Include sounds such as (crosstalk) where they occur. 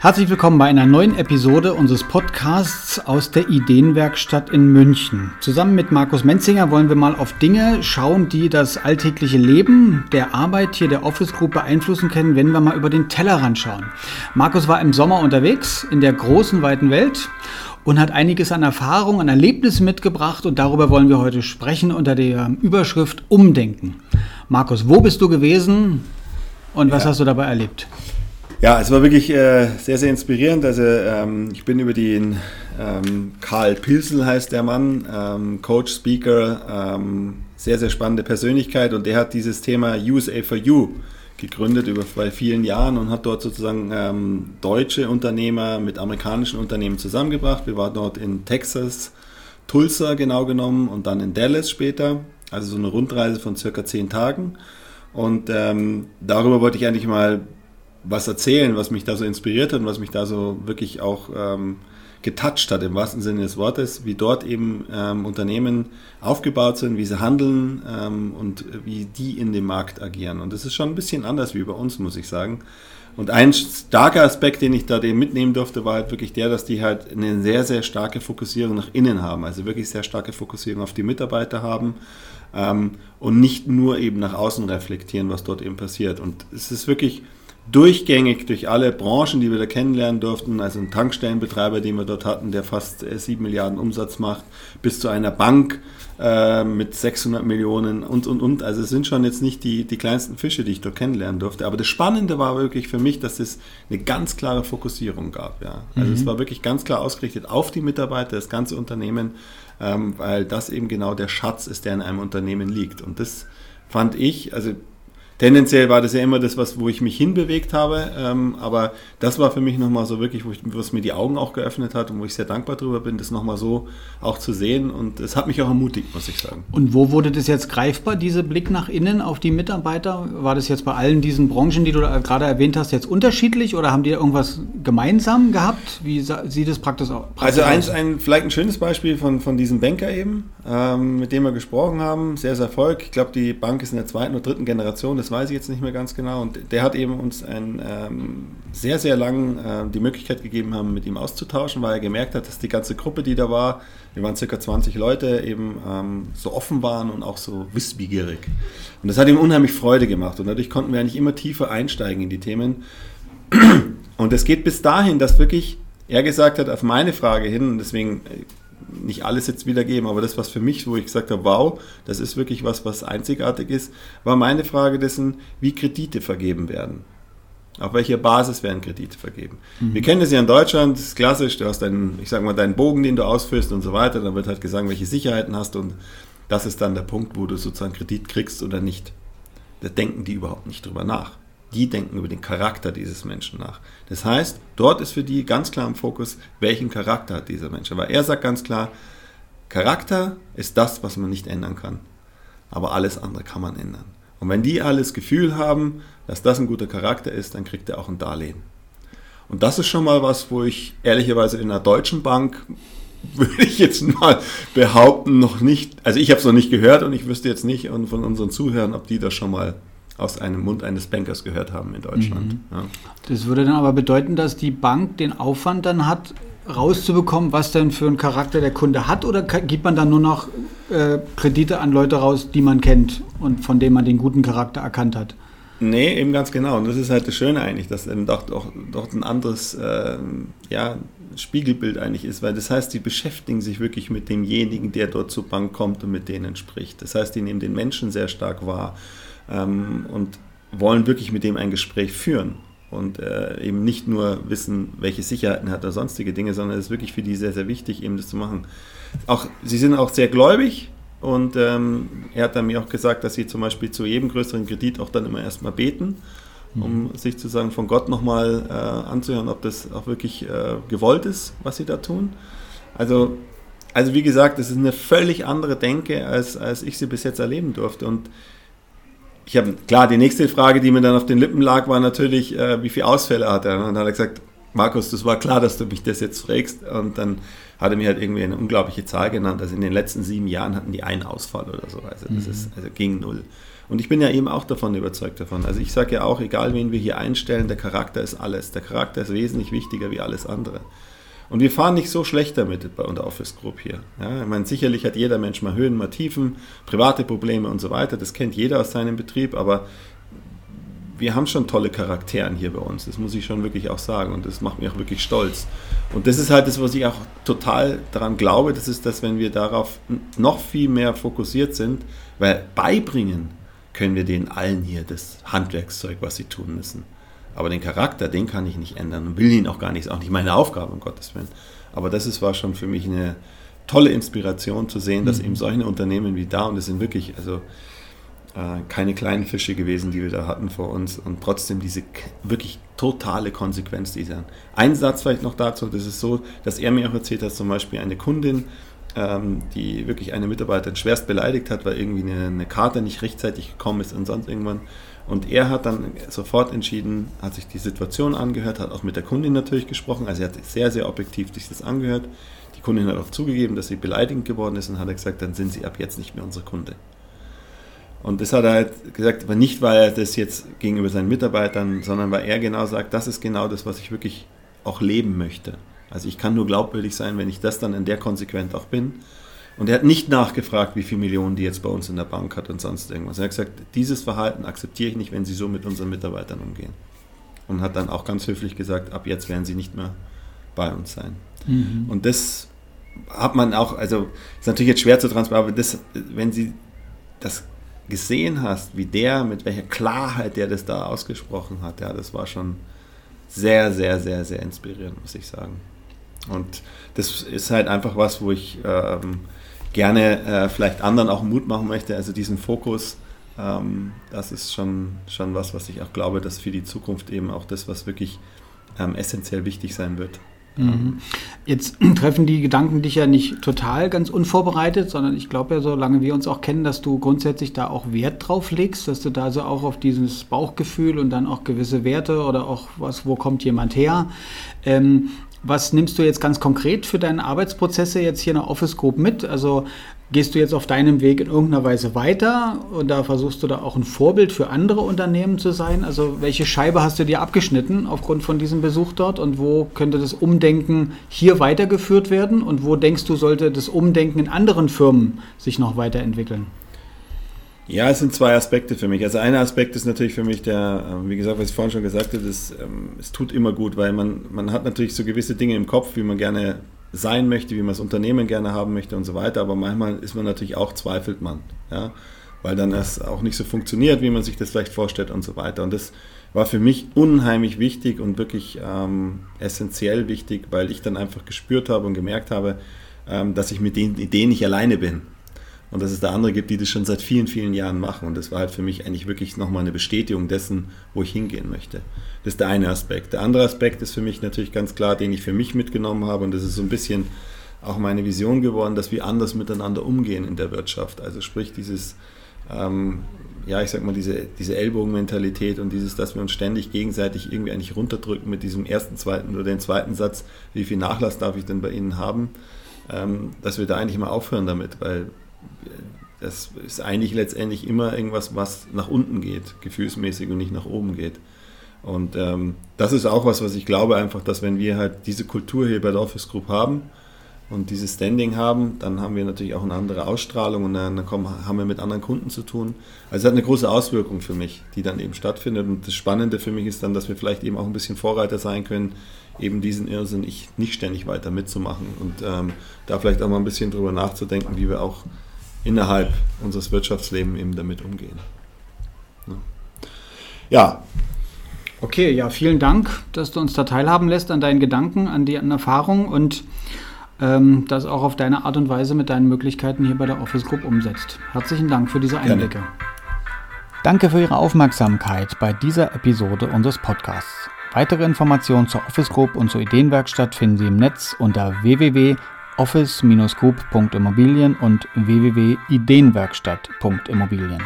Herzlich willkommen bei einer neuen Episode unseres Podcasts aus der Ideenwerkstatt in München. Zusammen mit Markus Menzinger wollen wir mal auf Dinge schauen, die das alltägliche Leben der Arbeit hier der Office Group beeinflussen können, wenn wir mal über den Tellerrand schauen. Markus war im Sommer unterwegs in der großen, weiten Welt und hat einiges an Erfahrung, an Erlebnissen mitgebracht und darüber wollen wir heute sprechen unter der Überschrift Umdenken. Markus, wo bist du gewesen und was ja. hast du dabei erlebt? Ja, es war wirklich äh, sehr, sehr inspirierend. Also ähm, ich bin über den ähm, Karl Pilsel heißt der Mann, ähm, Coach, Speaker, ähm, sehr, sehr spannende Persönlichkeit und der hat dieses Thema USA for You gegründet über bei vielen Jahren und hat dort sozusagen ähm, deutsche Unternehmer mit amerikanischen Unternehmen zusammengebracht. Wir waren dort in Texas, Tulsa genau genommen und dann in Dallas später. Also so eine Rundreise von circa zehn Tagen. Und ähm, darüber wollte ich eigentlich mal was erzählen, was mich da so inspiriert hat und was mich da so wirklich auch ähm, getoucht hat, im wahrsten Sinne des Wortes, wie dort eben ähm, Unternehmen aufgebaut sind, wie sie handeln ähm, und wie die in dem Markt agieren. Und das ist schon ein bisschen anders wie bei uns, muss ich sagen. Und ein starker Aspekt, den ich da dem mitnehmen durfte, war halt wirklich der, dass die halt eine sehr, sehr starke Fokussierung nach innen haben. Also wirklich sehr starke Fokussierung auf die Mitarbeiter haben ähm, und nicht nur eben nach außen reflektieren, was dort eben passiert. Und es ist wirklich durchgängig durch alle Branchen, die wir da kennenlernen durften, also ein Tankstellenbetreiber, den wir dort hatten, der fast 7 äh, Milliarden Umsatz macht, bis zu einer Bank äh, mit 600 Millionen und, und, und. Also es sind schon jetzt nicht die, die kleinsten Fische, die ich dort kennenlernen durfte. Aber das Spannende war wirklich für mich, dass es eine ganz klare Fokussierung gab. Ja. Also mhm. es war wirklich ganz klar ausgerichtet auf die Mitarbeiter, das ganze Unternehmen, ähm, weil das eben genau der Schatz ist, der in einem Unternehmen liegt. Und das fand ich, also tendenziell war das ja immer das, was, wo ich mich hinbewegt habe. Ähm, aber das war für mich nochmal so wirklich, wo ich, was mir die Augen auch geöffnet hat und wo ich sehr dankbar drüber bin, das nochmal so auch zu sehen. Und es hat mich auch ermutigt, muss ich sagen. Und wo wurde das jetzt greifbar, dieser Blick nach innen auf die Mitarbeiter? War das jetzt bei allen diesen Branchen, die du gerade erwähnt hast, jetzt unterschiedlich oder haben die irgendwas gemeinsam gehabt? Wie sieht es praktisch, aus? Also eins, ein, vielleicht ein schönes Beispiel von, von diesem Banker eben, ähm, mit dem wir gesprochen haben. Sehr, sehr Erfolg. Ich glaube, die Bank ist in der zweiten oder dritten Generation. Das weiß ich jetzt nicht mehr ganz genau. Und der hat eben uns ein, ähm, sehr, sehr lang äh, die Möglichkeit gegeben haben, mit ihm auszutauschen, weil er gemerkt hat, dass die ganze Gruppe, die da war, wir waren circa 20 Leute, eben ähm, so offen waren und auch so wissbegierig. Und das hat ihm unheimlich Freude gemacht. Und dadurch konnten wir eigentlich immer tiefer einsteigen in die Themen. Und es geht bis dahin, dass wirklich er gesagt hat, auf meine Frage hin, und deswegen äh, nicht alles jetzt wiedergeben, aber das, was für mich, wo ich gesagt habe, wow, das ist wirklich was, was einzigartig ist, war meine Frage dessen, wie Kredite vergeben werden. Auf welcher Basis werden Kredite vergeben? Mhm. Wir kennen das ja in Deutschland, das ist klassisch, du hast deinen, ich sag mal, deinen Bogen, den du ausführst und so weiter, dann wird halt gesagt, welche Sicherheiten hast und das ist dann der Punkt, wo du sozusagen Kredit kriegst oder nicht. Da denken die überhaupt nicht drüber nach die denken über den Charakter dieses Menschen nach. Das heißt, dort ist für die ganz klar im Fokus, welchen Charakter hat dieser Mensch. Aber er sagt ganz klar, Charakter ist das, was man nicht ändern kann. Aber alles andere kann man ändern. Und wenn die alles Gefühl haben, dass das ein guter Charakter ist, dann kriegt er auch ein Darlehen. Und das ist schon mal was, wo ich ehrlicherweise in einer deutschen Bank (laughs) würde ich jetzt mal behaupten, noch nicht, also ich habe es noch nicht gehört und ich wüsste jetzt nicht von unseren Zuhörern, ob die das schon mal aus einem Mund eines Bankers gehört haben in Deutschland. Mhm. Ja. Das würde dann aber bedeuten, dass die Bank den Aufwand dann hat, rauszubekommen, was denn für einen Charakter der Kunde hat, oder gibt man dann nur noch äh, Kredite an Leute raus, die man kennt und von denen man den guten Charakter erkannt hat? Nee, eben ganz genau. Und das ist halt das Schöne eigentlich, dass eben doch, doch, doch ein anderes äh, ja, Spiegelbild eigentlich ist, weil das heißt, die beschäftigen sich wirklich mit demjenigen, der dort zur Bank kommt und mit denen spricht. Das heißt, die nehmen den Menschen sehr stark wahr ähm, und wollen wirklich mit dem ein Gespräch führen und äh, eben nicht nur wissen, welche Sicherheiten hat er sonstige Dinge, sondern es ist wirklich für die sehr, sehr wichtig, eben das zu machen. Auch, sie sind auch sehr gläubig und ähm, er hat dann mir auch gesagt, dass sie zum Beispiel zu jedem größeren Kredit auch dann immer erstmal beten, um mhm. sich zu sagen, von Gott nochmal äh, anzuhören, ob das auch wirklich äh, gewollt ist, was sie da tun. Also, also wie gesagt, es ist eine völlig andere Denke, als, als ich sie bis jetzt erleben durfte und ich habe, klar, die nächste Frage, die mir dann auf den Lippen lag, war natürlich, äh, wie viele Ausfälle hat er? Und dann hat er gesagt, Markus, das war klar, dass du mich das jetzt fragst. Und dann hat er mir halt irgendwie eine unglaubliche Zahl genannt. Also in den letzten sieben Jahren hatten die einen Ausfall oder so. Also das mhm. ist, also gegen null. Und ich bin ja eben auch davon überzeugt davon. Also ich sage ja auch, egal wen wir hier einstellen, der Charakter ist alles. Der Charakter ist wesentlich wichtiger wie alles andere. Und wir fahren nicht so schlecht damit bei der Office Group hier. Ja, ich meine, sicherlich hat jeder Mensch mal Höhen, mal Tiefen, private Probleme und so weiter. Das kennt jeder aus seinem Betrieb, aber wir haben schon tolle Charakteren hier bei uns. Das muss ich schon wirklich auch sagen. Und das macht mich auch wirklich stolz. Und das ist halt das, was ich auch total daran glaube. Das ist, dass wenn wir darauf noch viel mehr fokussiert sind, weil beibringen können wir denen allen hier das Handwerkszeug, was sie tun müssen. Aber den Charakter, den kann ich nicht ändern und will ihn auch gar nicht, ist auch nicht meine Aufgabe, um Gottes Willen. Aber das ist, war schon für mich eine tolle Inspiration zu sehen, dass mhm. eben solche Unternehmen wie da, und das sind wirklich, also äh, keine kleinen Fische gewesen, die wir da hatten vor uns, und trotzdem diese wirklich totale Konsequenz dieser. Ein Satz vielleicht noch dazu, das ist so, dass er mir auch erzählt hat, zum Beispiel eine Kundin, ähm, die wirklich eine Mitarbeiterin schwerst beleidigt hat, weil irgendwie eine, eine, Karte nicht rechtzeitig gekommen ist und sonst irgendwann. Und er hat dann sofort entschieden, hat sich die Situation angehört, hat auch mit der Kundin natürlich gesprochen, also er hat sehr, sehr objektiv sich das angehört. Die Kundin hat auch zugegeben, dass sie beleidigend geworden ist und hat gesagt, dann sind sie ab jetzt nicht mehr unsere Kunde. Und das hat er halt gesagt, aber nicht, weil er das jetzt gegenüber seinen Mitarbeitern, sondern weil er genau sagt, das ist genau das, was ich wirklich auch leben möchte. Also ich kann nur glaubwürdig sein, wenn ich das dann in der Konsequenz auch bin. Und er hat nicht nachgefragt, wie viele Millionen die jetzt bei uns in der Bank hat und sonst irgendwas. Er hat gesagt, dieses Verhalten akzeptiere ich nicht, wenn sie so mit unseren Mitarbeitern umgehen. Und hat dann auch ganz höflich gesagt, ab jetzt werden sie nicht mehr bei uns sein. Mhm. Und das hat man auch, also ist natürlich jetzt schwer zu transportieren, aber das, wenn sie das gesehen hast, wie der, mit welcher Klarheit der das da ausgesprochen hat, ja, das war schon sehr, sehr, sehr, sehr inspirierend, muss ich sagen. Und das ist halt einfach was, wo ich ähm, gerne äh, vielleicht anderen auch Mut machen möchte. Also diesen Fokus, ähm, das ist schon, schon was, was ich auch glaube, dass für die Zukunft eben auch das, was wirklich ähm, essentiell wichtig sein wird. Mhm. Jetzt (clears throat) treffen die Gedanken dich ja nicht total ganz unvorbereitet, sondern ich glaube ja, solange wir uns auch kennen, dass du grundsätzlich da auch Wert drauf legst, dass du da so auch auf dieses Bauchgefühl und dann auch gewisse Werte oder auch was, wo kommt jemand her. Ähm, was nimmst du jetzt ganz konkret für deine Arbeitsprozesse jetzt hier in der Office Group mit? Also Gehst du jetzt auf deinem Weg in irgendeiner Weise weiter und da versuchst du da auch ein Vorbild für andere Unternehmen zu sein? Also welche Scheibe hast du dir abgeschnitten aufgrund von diesem Besuch dort und wo könnte das Umdenken hier weitergeführt werden und wo denkst du, sollte das Umdenken in anderen Firmen sich noch weiterentwickeln? Ja, es sind zwei Aspekte für mich. Also ein Aspekt ist natürlich für mich der, ähm, wie gesagt, was ich vorhin schon gesagt habe, das, ähm, es tut immer gut, weil man, man hat natürlich so gewisse Dinge im Kopf, wie man gerne sein möchte, wie man das Unternehmen gerne haben möchte und so weiter. Aber manchmal ist man natürlich auch, zweifelt man, ja, weil dann es auch nicht so funktioniert, wie man sich das vielleicht vorstellt und so weiter. Und das war für mich unheimlich wichtig und wirklich ähm, essentiell wichtig, weil ich dann einfach gespürt habe und gemerkt habe, ähm, dass ich mit den Ideen nicht alleine bin und dass es da andere gibt, die das schon seit vielen, vielen Jahren machen. Und das war halt für mich eigentlich wirklich nochmal eine Bestätigung dessen, wo ich hingehen möchte. Das ist der eine Aspekt. Der andere Aspekt ist für mich natürlich ganz klar, den ich für mich mitgenommen habe. Und das ist so ein bisschen auch meine Vision geworden, dass wir anders miteinander umgehen in der Wirtschaft. Also sprich dieses, ähm, ja, ich sag mal, diese, diese Ellbogenmentalität und dieses, dass wir uns ständig gegenseitig irgendwie eigentlich runterdrücken mit diesem ersten, zweiten oder den zweiten Satz, wie viel Nachlass darf ich denn bei Ihnen haben, ähm, dass wir da eigentlich mal aufhören damit, weil das ist eigentlich letztendlich immer irgendwas, was nach unten geht, gefühlsmäßig und nicht nach oben geht. Und ähm, das ist auch was, was ich glaube einfach, dass wenn wir halt diese Kultur hier bei der Office Group haben und dieses Standing haben, dann haben wir natürlich auch eine andere Ausstrahlung und dann, kommen, haben wir mit anderen Kunden zu tun. Also es hat eine große Auswirkung für mich, die dann eben stattfindet. Und das Spannende für mich ist dann, dass wir vielleicht eben auch ein bisschen Vorreiter sein können, eben diesen Irrsinn nicht ständig weiter mitzumachen und ähm, da vielleicht auch mal ein bisschen drüber nachzudenken, wie wir auch innerhalb unseres Wirtschaftslebens eben damit umgehen. Ja. Okay, ja, vielen Dank, dass du uns da teilhaben lässt an deinen Gedanken, an die an Erfahrungen und ähm, das auch auf deine Art und Weise mit deinen Möglichkeiten hier bei der Office Group umsetzt. Herzlichen Dank für diese Einblicke. Gerne. Danke für Ihre Aufmerksamkeit bei dieser Episode unseres Podcasts. Weitere Informationen zur Office Group und zur Ideenwerkstatt finden Sie im Netz unter www office-group.immobilien und www.ideenwerkstatt.immobilien.